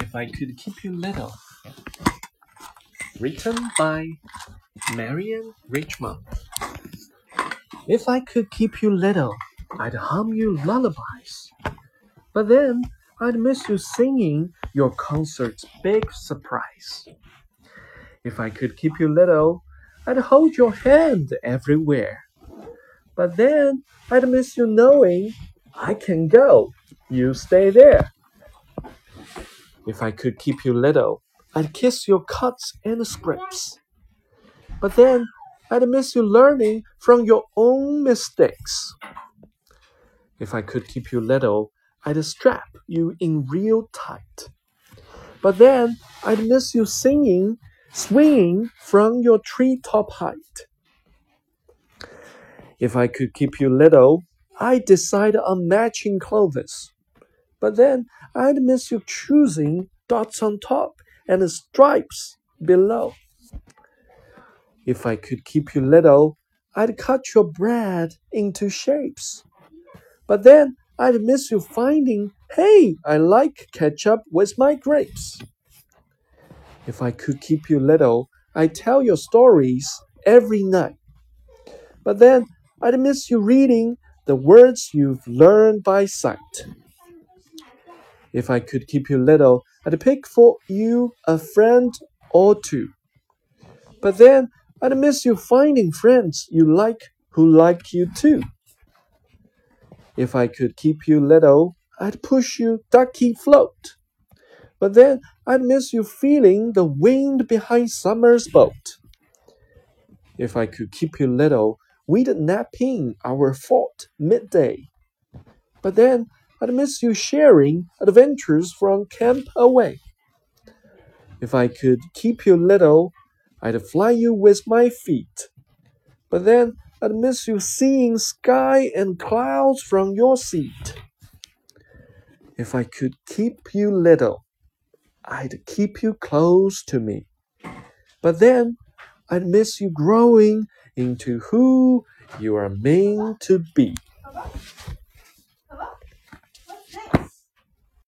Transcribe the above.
If I could keep you little. Written by Marianne Richmond. If I could keep you little, I'd hum you lullabies. But then I'd miss you singing your concert's big surprise. If I could keep you little, I'd hold your hand everywhere. But then I'd miss you knowing I can go, you stay there. If I could keep you little, I'd kiss your cuts and scrapes. But then I'd miss you learning from your own mistakes. If I could keep you little, I'd strap you in real tight. But then I'd miss you singing, swinging from your treetop height. If I could keep you little, I'd decide on matching clothes. But then I'd miss you choosing dots on top and stripes below. If I could keep you little, I'd cut your bread into shapes. But then I'd miss you finding, hey, I like ketchup with my grapes. If I could keep you little, I'd tell your stories every night. But then I'd miss you reading the words you've learned by sight. If I could keep you little, I'd pick for you a friend or two. But then I'd miss you finding friends you like who like you too. If I could keep you little, I'd push you ducky float. But then I'd miss you feeling the wind behind summer's boat. If I could keep you little, we'd nap in our fort midday. But then I'd miss you sharing adventures from camp away. If I could keep you little, I'd fly you with my feet. But then I'd miss you seeing sky and clouds from your seat. If I could keep you little, I'd keep you close to me. But then I'd miss you growing into who you are meant to be.